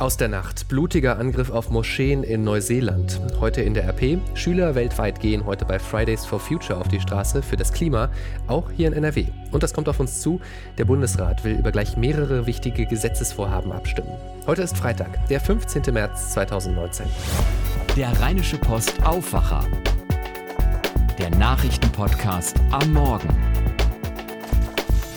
Aus der Nacht. Blutiger Angriff auf Moscheen in Neuseeland. Heute in der RP. Schüler weltweit gehen heute bei Fridays for Future auf die Straße für das Klima, auch hier in NRW. Und das kommt auf uns zu. Der Bundesrat will über gleich mehrere wichtige Gesetzesvorhaben abstimmen. Heute ist Freitag, der 15. März 2019. Der Rheinische Post Aufwacher. Der Nachrichtenpodcast am Morgen.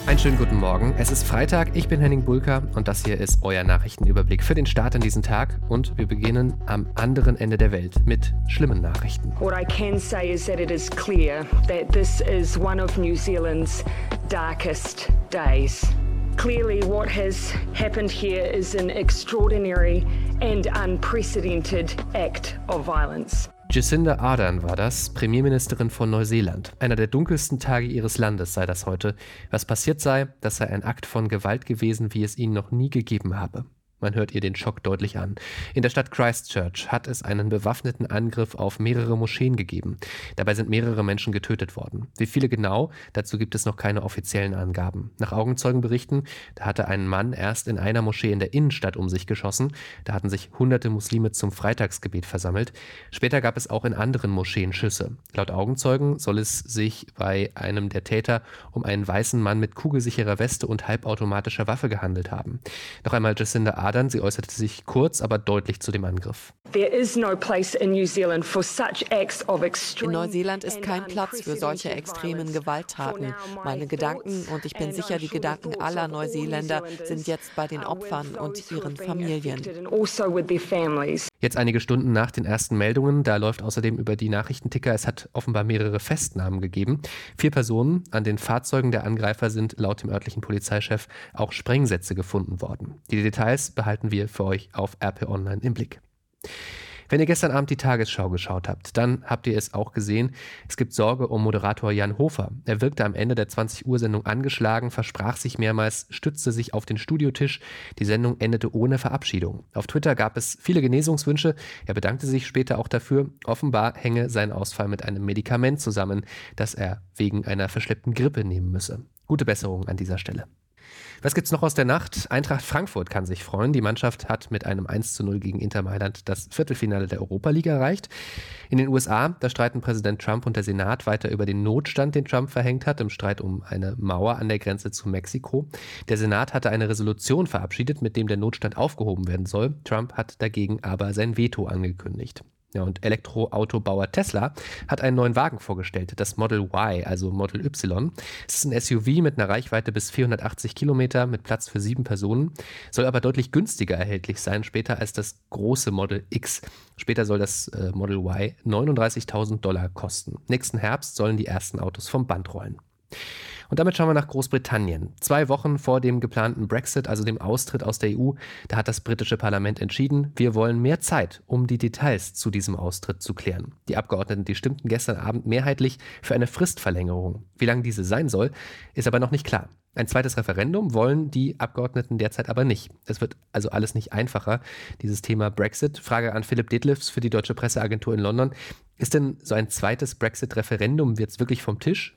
Einen schönen guten Morgen. Es ist Freitag, ich bin Henning Bulka und das hier ist euer Nachrichtenüberblick für den Start in diesen Tag. Und wir beginnen am anderen Ende der Welt mit schlimmen Nachrichten. What I can say is that it is clear that this is one of New Zealand's darkest days. Clearly, what has happened here is an extraordinary and unprecedented act of violence. Jacinda Ardern war das, Premierministerin von Neuseeland. Einer der dunkelsten Tage ihres Landes sei das heute. Was passiert sei, das sei ein Akt von Gewalt gewesen, wie es ihn noch nie gegeben habe. Man hört ihr den Schock deutlich an. In der Stadt Christchurch hat es einen bewaffneten Angriff auf mehrere Moscheen gegeben. Dabei sind mehrere Menschen getötet worden. Wie viele genau? Dazu gibt es noch keine offiziellen Angaben. Nach Augenzeugenberichten, da hatte ein Mann erst in einer Moschee in der Innenstadt um sich geschossen. Da hatten sich hunderte Muslime zum Freitagsgebet versammelt. Später gab es auch in anderen Moscheen Schüsse. Laut Augenzeugen soll es sich bei einem der Täter um einen weißen Mann mit kugelsicherer Weste und halbautomatischer Waffe gehandelt haben. Noch einmal Jacinda Ardern Adern. Sie äußerte sich kurz, aber deutlich zu dem Angriff. In Neuseeland ist kein Platz für solche extremen Gewalttaten. Meine Gedanken und ich bin sicher, die Gedanken aller Neuseeländer sind jetzt bei den Opfern und ihren Familien. Also jetzt einige Stunden nach den ersten Meldungen, da läuft außerdem über die Nachrichtenticker, es hat offenbar mehrere Festnahmen gegeben. Vier Personen an den Fahrzeugen der Angreifer sind laut dem örtlichen Polizeichef auch Sprengsätze gefunden worden. Die Details behalten wir für euch auf RP Online im Blick. Wenn ihr gestern Abend die Tagesschau geschaut habt, dann habt ihr es auch gesehen. Es gibt Sorge um Moderator Jan Hofer. Er wirkte am Ende der 20 Uhr Sendung angeschlagen, versprach sich mehrmals, stützte sich auf den Studiotisch. Die Sendung endete ohne Verabschiedung. Auf Twitter gab es viele Genesungswünsche. Er bedankte sich später auch dafür. Offenbar hänge sein Ausfall mit einem Medikament zusammen, das er wegen einer verschleppten Grippe nehmen müsse. Gute Besserung an dieser Stelle. Was gibt's noch aus der Nacht? Eintracht Frankfurt kann sich freuen. Die Mannschaft hat mit einem 1 zu 0 gegen Inter Mailand das Viertelfinale der Europa League erreicht. In den USA, da streiten Präsident Trump und der Senat weiter über den Notstand, den Trump verhängt hat, im Streit um eine Mauer an der Grenze zu Mexiko. Der Senat hatte eine Resolution verabschiedet, mit dem der Notstand aufgehoben werden soll. Trump hat dagegen aber sein Veto angekündigt. Ja, und Elektroautobauer Tesla hat einen neuen Wagen vorgestellt, das Model Y, also Model Y. Es ist ein SUV mit einer Reichweite bis 480 Kilometer mit Platz für sieben Personen, soll aber deutlich günstiger erhältlich sein später als das große Model X. Später soll das äh, Model Y 39.000 Dollar kosten. Nächsten Herbst sollen die ersten Autos vom Band rollen. Und damit schauen wir nach Großbritannien. Zwei Wochen vor dem geplanten Brexit, also dem Austritt aus der EU, da hat das britische Parlament entschieden, wir wollen mehr Zeit, um die Details zu diesem Austritt zu klären. Die Abgeordneten, die stimmten gestern Abend mehrheitlich für eine Fristverlängerung. Wie lang diese sein soll, ist aber noch nicht klar. Ein zweites Referendum wollen die Abgeordneten derzeit aber nicht. Es wird also alles nicht einfacher, dieses Thema Brexit. Frage an Philipp Detlefs für die Deutsche Presseagentur in London. Ist denn so ein zweites Brexit-Referendum jetzt wirklich vom Tisch?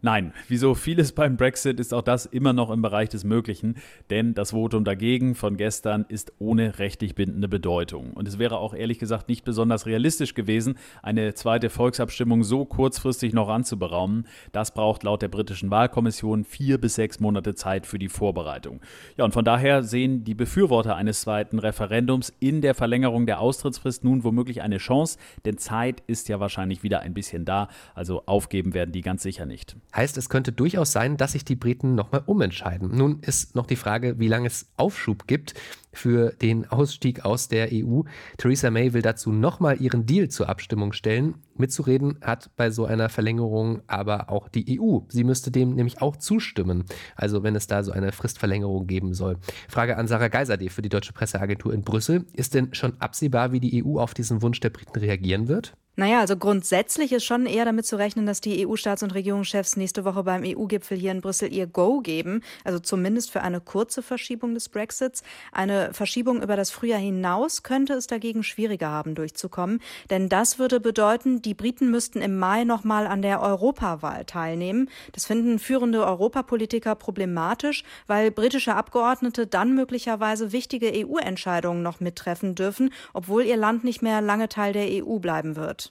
Nein, wie so vieles beim Brexit ist auch das immer noch im Bereich des Möglichen, denn das Votum dagegen von gestern ist ohne rechtlich bindende Bedeutung. Und es wäre auch ehrlich gesagt nicht besonders realistisch gewesen, eine zweite Volksabstimmung so kurzfristig noch anzuberaumen. Das braucht laut der britischen Wahlkommission vier bis sechs Monate Zeit für die Vorbereitung. Ja, und von daher sehen die Befürworter eines zweiten Referendums in der Verlängerung der Austrittsfrist nun womöglich eine Chance, denn Zeit ist ja wahrscheinlich wieder ein bisschen da, also aufgeben werden die ganz sicher nicht. Heißt, es könnte durchaus sein, dass sich die Briten nochmal umentscheiden. Nun ist noch die Frage, wie lange es Aufschub gibt für den Ausstieg aus der EU. Theresa May will dazu nochmal ihren Deal zur Abstimmung stellen. Mitzureden hat bei so einer Verlängerung aber auch die EU. Sie müsste dem nämlich auch zustimmen, also wenn es da so eine Fristverlängerung geben soll. Frage an Sarah Geiserde für die Deutsche Presseagentur in Brüssel. Ist denn schon absehbar, wie die EU auf diesen Wunsch der Briten reagieren wird? Naja, also grundsätzlich ist schon eher damit zu rechnen, dass die EU-Staats- und Regierungschefs nächste Woche beim EU-Gipfel hier in Brüssel ihr Go geben. Also zumindest für eine kurze Verschiebung des Brexits. Eine Verschiebung über das Frühjahr hinaus könnte es dagegen schwieriger haben, durchzukommen. Denn das würde bedeuten, die Briten müssten im Mai nochmal an der Europawahl teilnehmen. Das finden führende Europapolitiker problematisch, weil britische Abgeordnete dann möglicherweise wichtige EU-Entscheidungen noch mittreffen dürfen, obwohl ihr Land nicht mehr lange Teil der EU bleiben wird.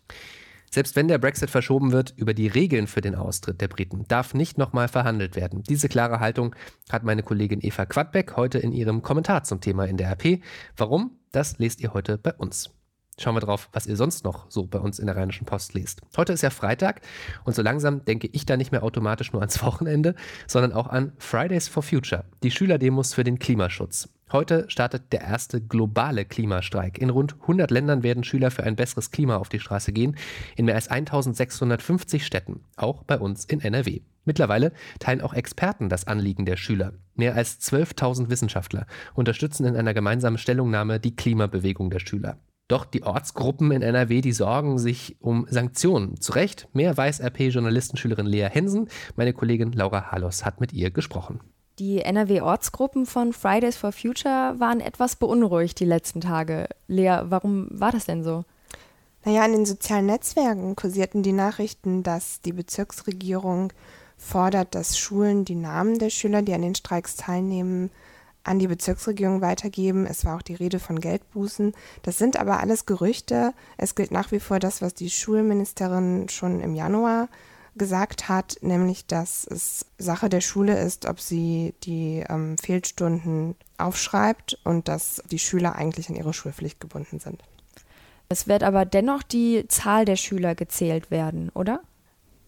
Selbst wenn der Brexit verschoben wird, über die Regeln für den Austritt der Briten darf nicht nochmal verhandelt werden. Diese klare Haltung hat meine Kollegin Eva Quadbeck heute in ihrem Kommentar zum Thema in der RP. Warum? Das lest ihr heute bei uns. Schauen wir drauf, was ihr sonst noch so bei uns in der Rheinischen Post lest. Heute ist ja Freitag und so langsam denke ich da nicht mehr automatisch nur ans Wochenende, sondern auch an Fridays for Future, die Schülerdemos für den Klimaschutz. Heute startet der erste globale Klimastreik. In rund 100 Ländern werden Schüler für ein besseres Klima auf die Straße gehen, in mehr als 1650 Städten, auch bei uns in NRW. Mittlerweile teilen auch Experten das Anliegen der Schüler. Mehr als 12.000 Wissenschaftler unterstützen in einer gemeinsamen Stellungnahme die Klimabewegung der Schüler. Doch die Ortsgruppen in NRW, die sorgen sich um Sanktionen. Zu Recht, mehr weiß RP-Journalistenschülerin Lea Hensen. Meine Kollegin Laura Halos hat mit ihr gesprochen. Die NRW-Ortsgruppen von Fridays for Future waren etwas beunruhigt die letzten Tage. Lea, warum war das denn so? Naja, in den sozialen Netzwerken kursierten die Nachrichten, dass die Bezirksregierung fordert, dass Schulen die Namen der Schüler, die an den Streiks teilnehmen, an die Bezirksregierung weitergeben. Es war auch die Rede von Geldbußen. Das sind aber alles Gerüchte. Es gilt nach wie vor das, was die Schulministerin schon im Januar gesagt hat, nämlich dass es Sache der Schule ist, ob sie die ähm, Fehlstunden aufschreibt und dass die Schüler eigentlich an ihre Schulpflicht gebunden sind. Es wird aber dennoch die Zahl der Schüler gezählt werden, oder?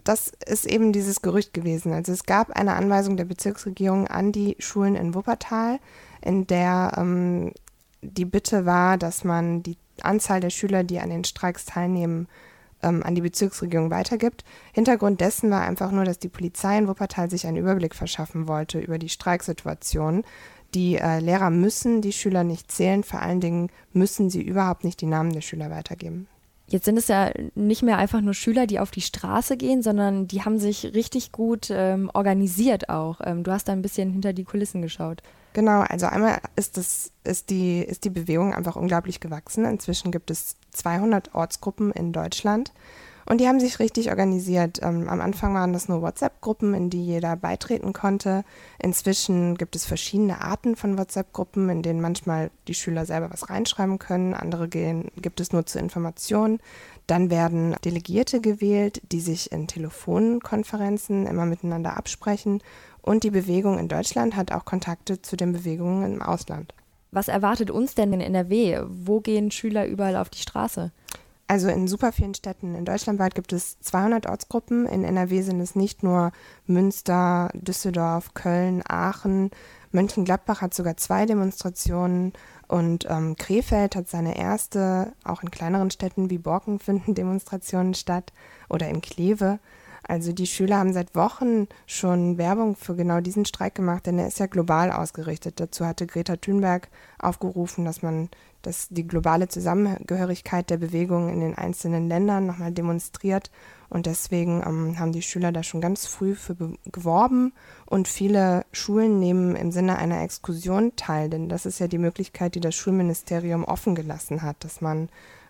Das ist eben dieses Gerücht gewesen. Also es gab eine Anweisung der Bezirksregierung an die Schulen in Wuppertal, in der ähm, die Bitte war, dass man die Anzahl der Schüler, die an den Streiks teilnehmen, ähm, an die Bezirksregierung weitergibt. Hintergrund dessen war einfach nur, dass die Polizei in Wuppertal sich einen Überblick verschaffen wollte über die Streiksituation. Die äh, Lehrer müssen die Schüler nicht zählen, vor allen Dingen müssen sie überhaupt nicht die Namen der Schüler weitergeben. Jetzt sind es ja nicht mehr einfach nur Schüler, die auf die Straße gehen, sondern die haben sich richtig gut ähm, organisiert auch. Ähm, du hast da ein bisschen hinter die Kulissen geschaut. Genau, also einmal ist, das, ist, die, ist die Bewegung einfach unglaublich gewachsen. Inzwischen gibt es 200 Ortsgruppen in Deutschland und die haben sich richtig organisiert. Ähm, am Anfang waren das nur WhatsApp-Gruppen, in die jeder beitreten konnte. Inzwischen gibt es verschiedene Arten von WhatsApp-Gruppen, in denen manchmal die Schüler selber was reinschreiben können, andere gehen, gibt es nur zur Information. Dann werden Delegierte gewählt, die sich in Telefonkonferenzen immer miteinander absprechen und die Bewegung in Deutschland hat auch Kontakte zu den Bewegungen im Ausland. Was erwartet uns denn in NRW? Wo gehen Schüler überall auf die Straße? Also in super vielen Städten in Deutschlandweit gibt es 200 Ortsgruppen. In NRW sind es nicht nur Münster, Düsseldorf, Köln, Aachen. Mönchengladbach hat sogar zwei Demonstrationen und ähm, Krefeld hat seine erste. Auch in kleineren Städten wie Borken finden Demonstrationen statt oder in Kleve. Also die Schüler haben seit Wochen schon Werbung für genau diesen Streik gemacht, denn er ist ja global ausgerichtet. Dazu hatte Greta Thunberg aufgerufen, dass man dass die globale Zusammengehörigkeit der Bewegung in den einzelnen Ländern nochmal demonstriert. Und deswegen ähm, haben die Schüler da schon ganz früh für geworben. Und viele Schulen nehmen im Sinne einer Exkursion teil, denn das ist ja die Möglichkeit, die das Schulministerium offen gelassen hat, dass man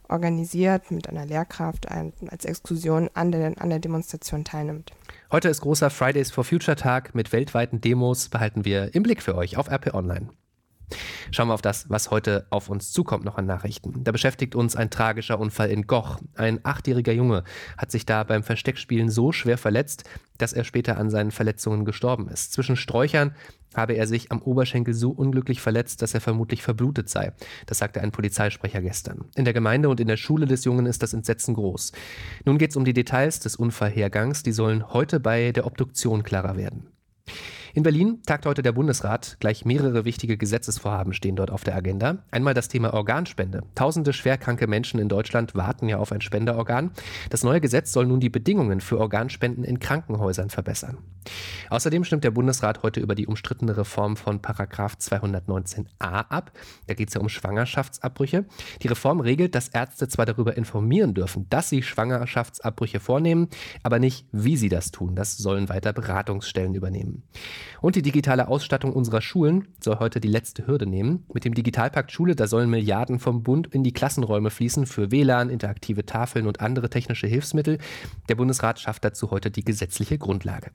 organisiert mit einer Lehrkraft als Exkursion an der, an der Demonstration teilnimmt. Heute ist großer Fridays for Future Tag mit weltweiten Demos, behalten wir im Blick für euch auf RP Online. Schauen wir auf das, was heute auf uns zukommt, noch an Nachrichten. Da beschäftigt uns ein tragischer Unfall in Goch. Ein achtjähriger Junge hat sich da beim Versteckspielen so schwer verletzt, dass er später an seinen Verletzungen gestorben ist. Zwischen Sträuchern habe er sich am Oberschenkel so unglücklich verletzt, dass er vermutlich verblutet sei. Das sagte ein Polizeisprecher gestern. In der Gemeinde und in der Schule des Jungen ist das Entsetzen groß. Nun geht es um die Details des Unfallhergangs. Die sollen heute bei der Obduktion klarer werden. In Berlin tagt heute der Bundesrat. Gleich mehrere wichtige Gesetzesvorhaben stehen dort auf der Agenda. Einmal das Thema Organspende. Tausende schwerkranke Menschen in Deutschland warten ja auf ein Spenderorgan. Das neue Gesetz soll nun die Bedingungen für Organspenden in Krankenhäusern verbessern. Außerdem stimmt der Bundesrat heute über die umstrittene Reform von Paragraf 219a ab. Da geht es ja um Schwangerschaftsabbrüche. Die Reform regelt, dass Ärzte zwar darüber informieren dürfen, dass sie Schwangerschaftsabbrüche vornehmen, aber nicht, wie sie das tun. Das sollen weiter Beratungsstellen übernehmen. Und die digitale Ausstattung unserer Schulen soll heute die letzte Hürde nehmen. Mit dem Digitalpakt Schule, da sollen Milliarden vom Bund in die Klassenräume fließen für WLAN, interaktive Tafeln und andere technische Hilfsmittel. Der Bundesrat schafft dazu heute die gesetzliche Grundlage.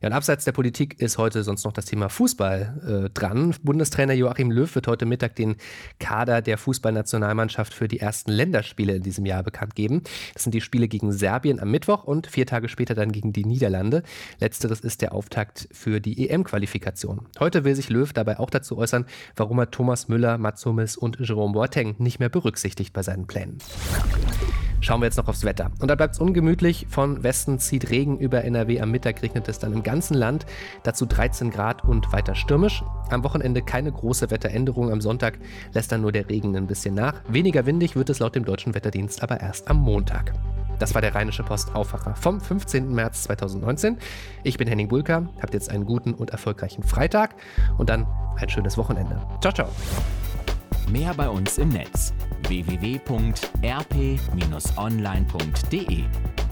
Ja, und abseits der Politik ist heute sonst noch das Thema Fußball äh, dran. Bundestrainer Joachim Löw wird heute Mittag den Kader der Fußballnationalmannschaft für die ersten Länderspiele in diesem Jahr bekannt geben. Das sind die Spiele gegen Serbien am Mittwoch und vier Tage später dann gegen die Niederlande. Letzteres ist der Auftakt für die EM-Qualifikation. Heute will sich Löw dabei auch dazu äußern, warum er Thomas Müller, Mats Hummels und Jerome Boateng nicht mehr berücksichtigt bei seinen Plänen. Schauen wir jetzt noch aufs Wetter. Und da bleibt es ungemütlich. Von Westen zieht Regen über NRW. Am Mittag regnet es dann im ganzen Land. Dazu 13 Grad und weiter stürmisch. Am Wochenende keine große Wetteränderung. Am Sonntag lässt dann nur der Regen ein bisschen nach. Weniger windig wird es laut dem Deutschen Wetterdienst aber erst am Montag. Das war der Rheinische Post Aufwacher vom 15. März 2019. Ich bin Henning Bulka. Habt jetzt einen guten und erfolgreichen Freitag und dann ein schönes Wochenende. Ciao, ciao. Mehr bei uns im Netz www.rp-online.de